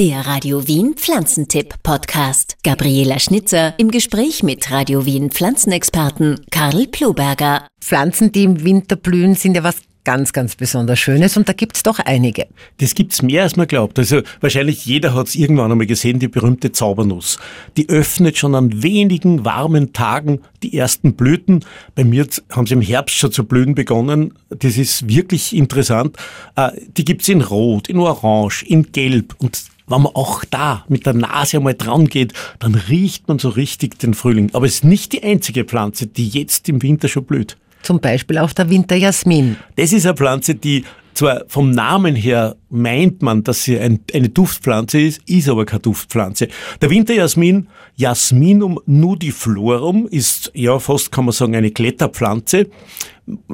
Der Radio Wien Pflanzentipp Podcast. Gabriela Schnitzer im Gespräch mit Radio Wien Pflanzenexperten Karl Ploberger. Pflanzen, die im Winter blühen, sind ja was ganz, ganz besonders Schönes und da gibt's doch einige. Das gibt's mehr, als man glaubt. Also wahrscheinlich jeder hat's irgendwann einmal gesehen, die berühmte Zaubernuss. Die öffnet schon an wenigen warmen Tagen die ersten Blüten. Bei mir haben sie im Herbst schon zu blühen begonnen. Das ist wirklich interessant. Äh, die gibt's in Rot, in Orange, in Gelb und wenn man auch da mit der Nase einmal dran geht, dann riecht man so richtig den Frühling. Aber es ist nicht die einzige Pflanze, die jetzt im Winter schon blüht. Zum Beispiel auch der Winterjasmin. Das ist eine Pflanze, die zwar vom Namen her meint man, dass sie ein, eine Duftpflanze ist, ist aber keine Duftpflanze. Der Winterjasmin, Jasminum nudiflorum, ist ja fast, kann man sagen, eine Kletterpflanze.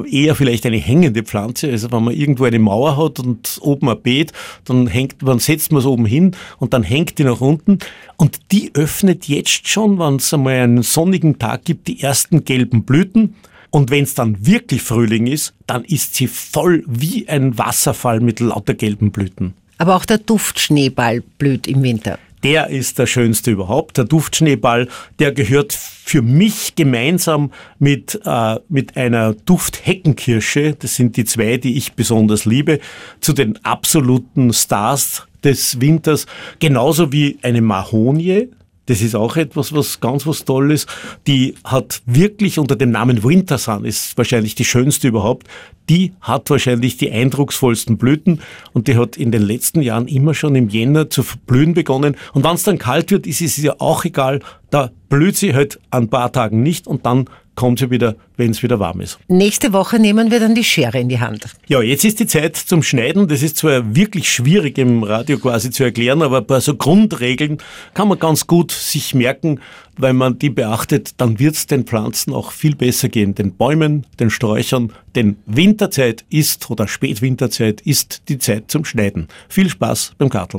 Eher vielleicht eine hängende Pflanze. Also wenn man irgendwo eine Mauer hat und oben ein Beet, dann hängt, man setzt man es oben hin und dann hängt die nach unten. Und die öffnet jetzt schon, wenn es einmal einen sonnigen Tag gibt, die ersten gelben Blüten. Und wenn es dann wirklich Frühling ist, dann ist sie voll wie ein Wasserfall mit lauter gelben Blüten. Aber auch der Duftschneeball blüht im Winter. Der ist der schönste überhaupt. Der Duftschneeball, der gehört für mich gemeinsam mit, äh, mit einer Duftheckenkirsche, das sind die zwei, die ich besonders liebe, zu den absoluten Stars des Winters. Genauso wie eine Mahonie, das ist auch etwas, was ganz was Tolles. Die hat wirklich unter dem Namen Wintersun, ist wahrscheinlich die schönste überhaupt, die hat wahrscheinlich die eindrucksvollsten Blüten und die hat in den letzten Jahren immer schon im Jänner zu blühen begonnen. Und wenn es dann kalt wird, ist es ja auch egal, da blüht sie halt ein paar Tagen nicht und dann kommt sie wieder, wenn es wieder warm ist. Nächste Woche nehmen wir dann die Schere in die Hand. Ja, jetzt ist die Zeit zum Schneiden. Das ist zwar wirklich schwierig im Radio quasi zu erklären, aber bei so Grundregeln kann man ganz gut sich merken, weil man die beachtet, dann wird es den Pflanzen auch viel besser gehen. Den Bäumen, den Sträuchern, denn Winterzeit ist oder Spätwinterzeit ist die Zeit zum Schneiden. Viel Spaß beim Karteln.